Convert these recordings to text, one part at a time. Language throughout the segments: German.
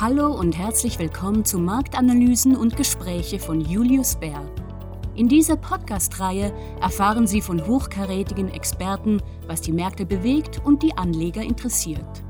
Hallo und herzlich willkommen zu Marktanalysen und Gespräche von Julius Bär. In dieser Podcast-Reihe erfahren Sie von hochkarätigen Experten, was die Märkte bewegt und die Anleger interessiert.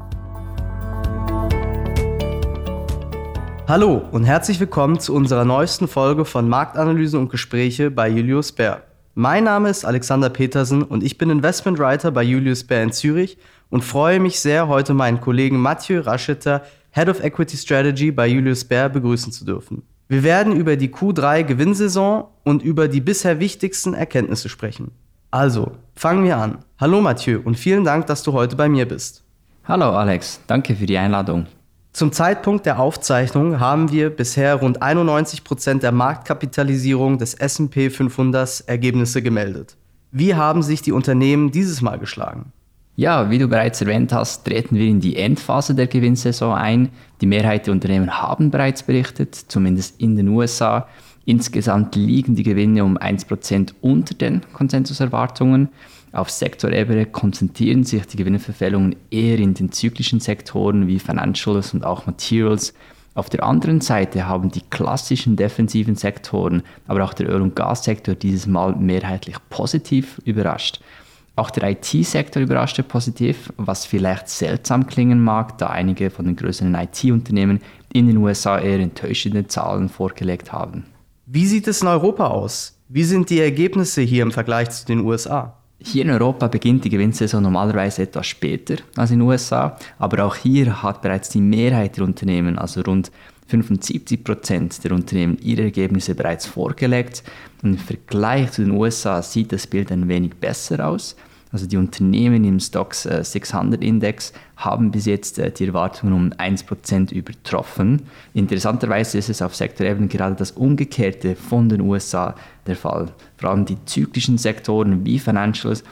Hallo und herzlich willkommen zu unserer neuesten Folge von Marktanalysen und Gespräche bei Julius Bär. Mein Name ist Alexander Petersen und ich bin Investment Writer bei Julius Bär in Zürich und freue mich sehr, heute meinen Kollegen Mathieu Raschetter, Head of Equity Strategy bei Julius Bär, begrüßen zu dürfen. Wir werden über die Q3 Gewinnsaison und über die bisher wichtigsten Erkenntnisse sprechen. Also, fangen wir an. Hallo Mathieu und vielen Dank, dass du heute bei mir bist. Hallo Alex, danke für die Einladung. Zum Zeitpunkt der Aufzeichnung haben wir bisher rund 91 Prozent der Marktkapitalisierung des SP 500 Ergebnisse gemeldet. Wie haben sich die Unternehmen dieses Mal geschlagen? Ja, wie du bereits erwähnt hast, treten wir in die Endphase der Gewinnsaison ein. Die Mehrheit der Unternehmen haben bereits berichtet, zumindest in den USA. Insgesamt liegen die Gewinne um 1% unter den Konsensuserwartungen. Auf Sektorebene konzentrieren sich die Gewinnverfällungen eher in den zyklischen Sektoren wie Financials und auch Materials. Auf der anderen Seite haben die klassischen defensiven Sektoren, aber auch der Öl- und Gassektor dieses Mal mehrheitlich positiv überrascht. Auch der IT-Sektor überraschte positiv, was vielleicht seltsam klingen mag, da einige von den größeren IT-Unternehmen in den USA eher enttäuschende Zahlen vorgelegt haben. Wie sieht es in Europa aus? Wie sind die Ergebnisse hier im Vergleich zu den USA? Hier in Europa beginnt die Gewinnsaison normalerweise etwas später als in den USA, aber auch hier hat bereits die Mehrheit der Unternehmen, also rund 75 Prozent der Unternehmen, ihre Ergebnisse bereits vorgelegt. Und im Vergleich zu den USA sieht das Bild ein wenig besser aus. Also die Unternehmen im Stocks 600 äh, Index haben bis jetzt äh, die Erwartungen um 1% übertroffen. Interessanterweise ist es auf Sektorebene gerade das Umgekehrte von den USA der Fall. Vor allem die zyklischen Sektoren wie Financials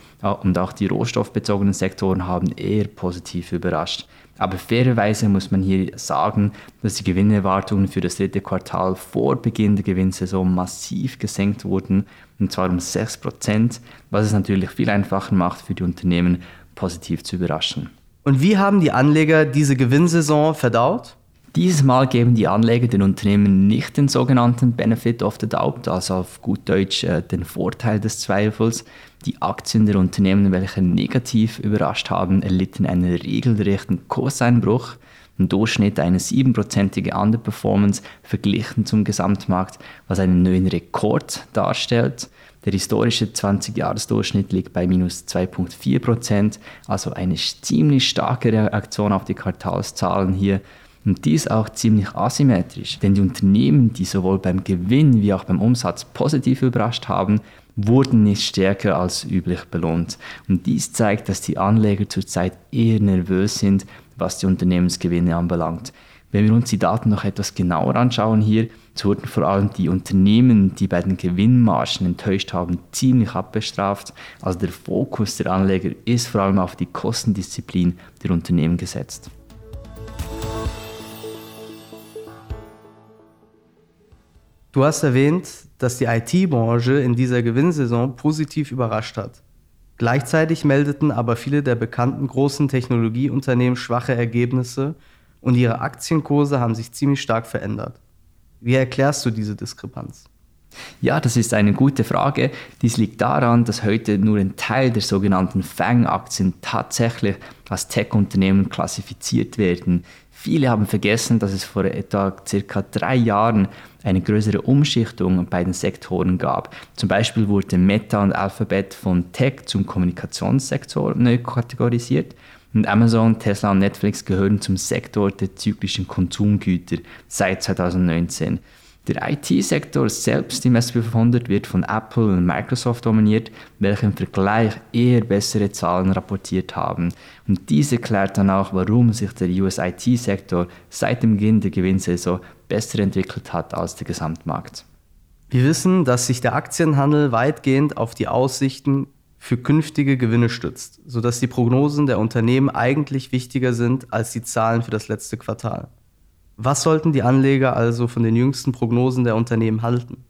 und auch die rohstoffbezogenen Sektoren haben eher positiv überrascht. Aber fairerweise muss man hier sagen, dass die Gewinnerwartungen für das dritte Quartal vor Beginn der Gewinnsaison massiv gesenkt wurden, und zwar um 6%, was es natürlich viel einfacher macht für die Unternehmen, positiv zu überraschen. Und wie haben die Anleger diese Gewinnsaison verdaut? Dieses Mal geben die Anleger den Unternehmen nicht den sogenannten Benefit of the Doubt, also auf gut Deutsch äh, den Vorteil des Zweifels. Die Aktien der Unternehmen, welche negativ überrascht haben, erlitten einen regelrechten Kurseinbruch. Im Durchschnitt eine 7%ige Underperformance verglichen zum Gesamtmarkt, was einen neuen Rekord darstellt. Der historische 20-Jahres-Durchschnitt liegt bei minus 2,4%, also eine ziemlich starke Reaktion auf die Quartalszahlen hier. Und dies auch ziemlich asymmetrisch, denn die Unternehmen, die sowohl beim Gewinn wie auch beim Umsatz positiv überrascht haben, wurden nicht stärker als üblich belohnt. Und dies zeigt, dass die Anleger zurzeit eher nervös sind, was die Unternehmensgewinne anbelangt. Wenn wir uns die Daten noch etwas genauer anschauen hier, so wurden vor allem die Unternehmen, die bei den Gewinnmargen enttäuscht haben, ziemlich abbestraft. Also der Fokus der Anleger ist vor allem auf die Kostendisziplin der Unternehmen gesetzt. Du hast erwähnt, dass die IT-Branche in dieser Gewinnsaison positiv überrascht hat. Gleichzeitig meldeten aber viele der bekannten großen Technologieunternehmen schwache Ergebnisse und ihre Aktienkurse haben sich ziemlich stark verändert. Wie erklärst du diese Diskrepanz? Ja, das ist eine gute Frage. Dies liegt daran, dass heute nur ein Teil der sogenannten FANG-Aktien tatsächlich als Tech-Unternehmen klassifiziert werden. Viele haben vergessen, dass es vor etwa circa drei Jahren eine größere Umschichtung bei den Sektoren gab. Zum Beispiel wurde Meta und Alphabet von Tech zum Kommunikationssektor neu kategorisiert. Und Amazon, Tesla und Netflix gehören zum Sektor der zyklischen Konsumgüter seit 2019. Der IT-Sektor selbst im S&P 500 wird von Apple und Microsoft dominiert, welche im Vergleich eher bessere Zahlen rapportiert haben. Und dies erklärt dann auch, warum sich der US IT-Sektor seit dem Beginn der Gewinnsaison besser entwickelt hat als der Gesamtmarkt. Wir wissen, dass sich der Aktienhandel weitgehend auf die Aussichten für künftige Gewinne stützt, sodass die Prognosen der Unternehmen eigentlich wichtiger sind als die Zahlen für das letzte Quartal. Was sollten die Anleger also von den jüngsten Prognosen der Unternehmen halten?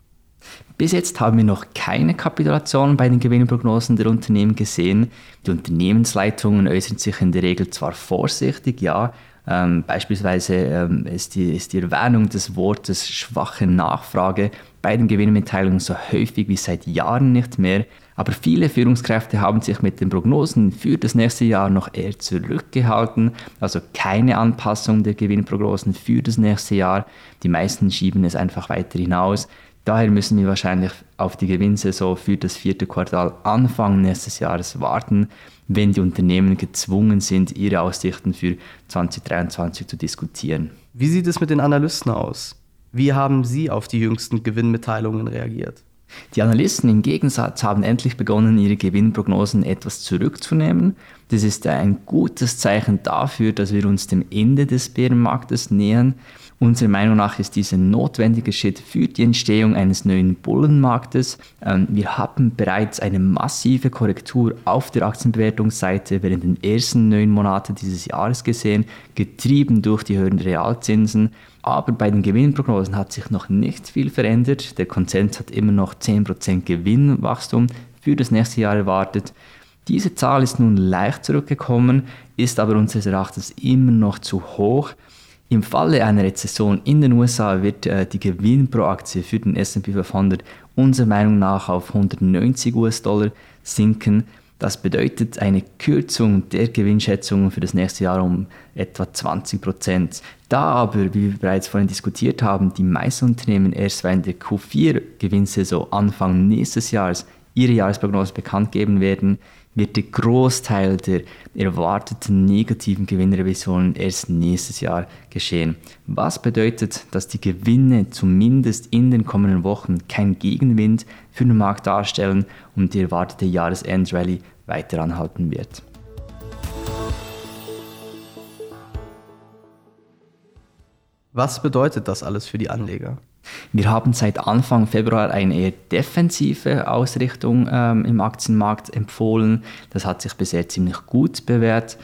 Bis jetzt haben wir noch keine Kapitulation bei den Gewinnprognosen der Unternehmen gesehen. Die Unternehmensleitungen äußern sich in der Regel zwar vorsichtig, ja, Ähm, beispielsweise ähm, ist, die, ist die Erwähnung des Wortes schwache Nachfrage bei den Gewinnmitteilungen so häufig wie seit Jahren nicht mehr. Aber viele Führungskräfte haben sich mit den Prognosen für das nächste Jahr noch eher zurückgehalten, also keine Anpassung der Gewinnprognosen für das nächste Jahr. Die meisten schieben es einfach weiter hinaus. Daher müssen wir wahrscheinlich auf die Gewinnsaison für das vierte Quartal Anfang nächstes Jahres warten, wenn die Unternehmen gezwungen sind, ihre Aussichten für 2023 zu diskutieren. Wie sieht es mit den Analysten aus? Wie haben Sie auf die jüngsten Gewinnmitteilungen reagiert? Die Analysten im Gegensatz haben endlich begonnen, ihre Gewinnprognosen etwas zurückzunehmen. Das ist ein gutes Zeichen dafür, dass wir uns dem Ende des Bärenmarktes nähern. Unserer Meinung nach ist dies ein notwendiger Schritt für die Entstehung eines neuen Bullenmarktes. Ähm, wir haben bereits eine massive Korrektur auf der Aktienbewertungsseite während den ersten neun Monaten dieses Jahres gesehen, getrieben durch die höheren Realzinsen. Aber bei den Gewinnprognosen hat sich noch nicht viel verändert. Der Konsens hat immer noch 10% Gewinnwachstum für das nächste Jahr erwartet. Diese Zahl ist nun leicht zurückgekommen, ist aber unseres Erachtens immer noch zu hoch. Im Falle einer Rezession in den USA wird äh, die Gewinn pro Aktie für den S&P 500 unserer Meinung nach auf 190 US-Dollar sinken. Das bedeutet eine Kürzung der Gewinnschätzungen für das nächste Jahr um etwa 20 Prozent. Da aber, wie wir bereits vorhin diskutiert haben, die meisten Unternehmen erst während der Q4-Gewinnsaison Anfang nächstes Jahres ihre Jahresprognose bekannt geben werden, wird der Großteil der erwarteten negativen Gewinnrevisionen erst nächstes Jahr geschehen. Was bedeutet, dass die Gewinne zumindest in den kommenden Wochen kein Gegenwind für den Markt darstellen und die erwartete Jahresendrallye weiter anhalten wird. Was bedeutet das alles für die Anleger? Wir haben seit Anfang Februar eine eher defensive Ausrichtung ähm, im Aktienmarkt empfohlen. Das hat sich bisher ziemlich gut bewährt.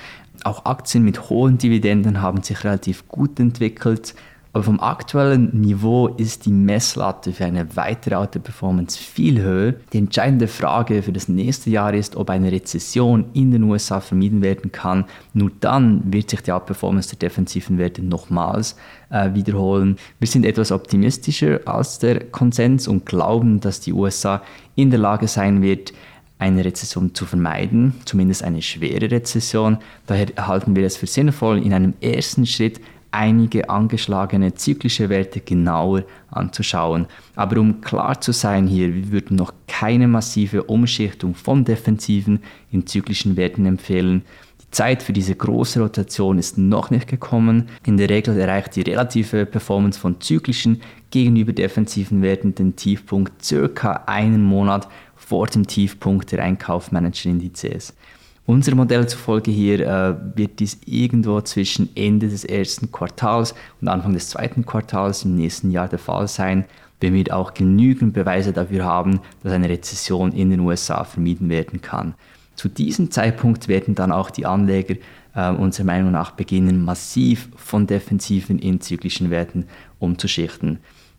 Auch Aktien mit hohen Dividenden haben sich relativ gut entwickelt. Aber vom aktuellen Niveau ist die Messlatte für eine weitere Auto-Performance viel höher. Die entscheidende Frage für das nächste Jahr ist, ob eine Rezession in den USA vermieden werden kann. Nur dann wird sich die Outperformance der defensiven Werte nochmals äh, wiederholen. Wir sind etwas optimistischer als der Konsens und glauben, dass die USA in der Lage sein wird, eine Rezession zu vermeiden, zumindest eine schwere Rezession. Daher halten wir es für sinnvoll, in einem ersten Schritt einige angeschlagene zyklische Werte genauer anzuschauen. Aber um klar zu sein hier, wir würden noch keine massive Umschichtung von defensiven in zyklischen Werten empfehlen. Die Zeit für diese große Rotation ist noch nicht gekommen. In der Regel erreicht die relative Performance von zyklischen gegenüber defensiven Werten den Tiefpunkt circa einen Monat vor dem Tiefpunkt der Einkaufmanager-Indizes. Unser Modell zufolge hier äh, wird dies irgendwo zwischen Ende des ersten Quartals und Anfang des zweiten Quartals im nächsten Jahr der Fall sein, wenn wir auch genügend Beweise dafür haben, dass eine Rezession in den USA vermieden werden kann. Zu diesem Zeitpunkt werden dann auch die Anleger äh, unserer Meinung nach beginnen, massiv von defensiven in zyklischen Werten umzuschichten.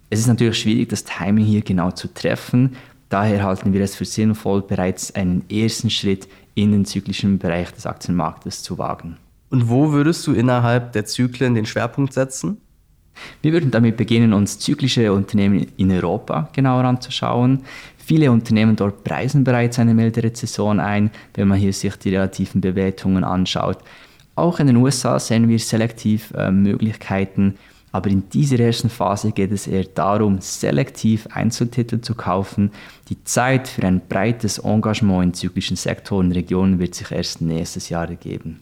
Es ist natürlich schwierig, das Timing hier genau zu treffen. Daher halten wir es für sinnvoll, bereits einen ersten Schritt in den zyklischen Bereich des Aktienmarktes zu wagen. Und wo würdest du innerhalb der Zyklen den Schwerpunkt setzen? Wir würden damit beginnen, uns zyklische Unternehmen in Europa genauer anzuschauen. Viele Unternehmen dort preisen bereits eine milde Rezession ein, wenn man hier sich die relativen Bewertungen anschaut. Auch in den USA sehen wir selektiv äh, Möglichkeiten, aber in dieser ersten Phase geht es eher darum, selektiv Einzeltitel zu kaufen. Die Zeit für ein breites Engagement in zyklischen Sektoren und Regionen wird sich erst nächstes Jahr ergeben.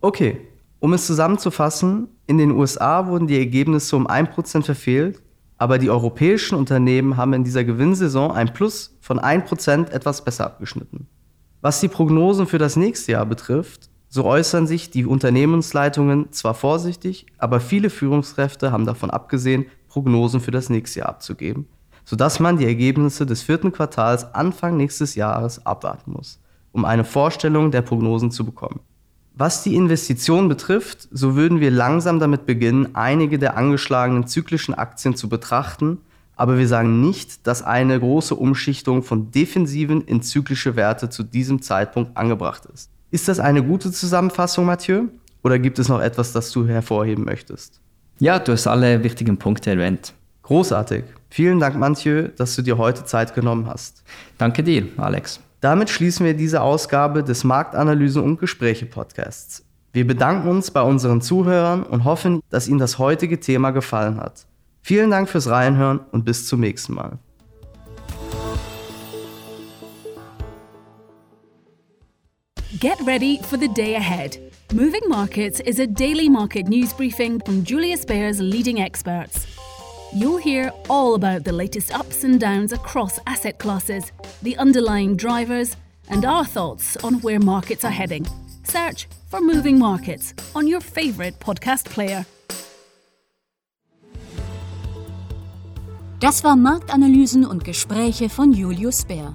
Okay, um es zusammenzufassen, in den USA wurden die Ergebnisse um 1% verfehlt, aber die europäischen Unternehmen haben in dieser Gewinnsaison ein Plus von 1% etwas besser abgeschnitten. Was die Prognosen für das nächste Jahr betrifft, so äußern sich die Unternehmensleitungen zwar vorsichtig, aber viele Führungskräfte haben davon abgesehen, Prognosen für das nächste Jahr abzugeben, sodass man die Ergebnisse des vierten Quartals Anfang nächstes Jahres abwarten muss, um eine Vorstellung der Prognosen zu bekommen. Was die Investition betrifft, so würden wir langsam damit beginnen, einige der angeschlagenen zyklischen Aktien zu betrachten, aber wir sagen nicht, dass eine große Umschichtung von defensiven in zyklische Werte zu diesem Zeitpunkt angebracht ist. Ist das eine gute Zusammenfassung, Mathieu? Oder gibt es noch etwas, das du hervorheben möchtest? Ja, du hast alle wichtigen Punkte erwähnt. Großartig. Vielen Dank, Mathieu, dass du dir heute Zeit genommen hast. Danke dir, Alex. Damit schließen wir diese Ausgabe des Marktanalysen und Gespräche Podcasts. Wir bedanken uns bei unseren Zuhörern und hoffen, dass Ihnen das heutige Thema gefallen hat. Vielen Dank fürs Reinhören und bis zum nächsten Mal. Get ready for the day ahead. Moving Markets is a daily market news briefing from Julius Baer's leading experts. You'll hear all about the latest ups and downs across asset classes, the underlying drivers, and our thoughts on where markets are heading. Search for Moving Markets on your favorite podcast player. Das war Marktanalysen und Gespräche von Julius Bär.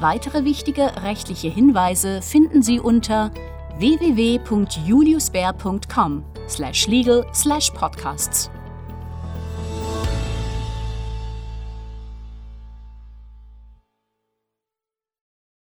Weitere wichtige rechtliche Hinweise finden Sie unter www.juliusbär.com/legal/podcasts.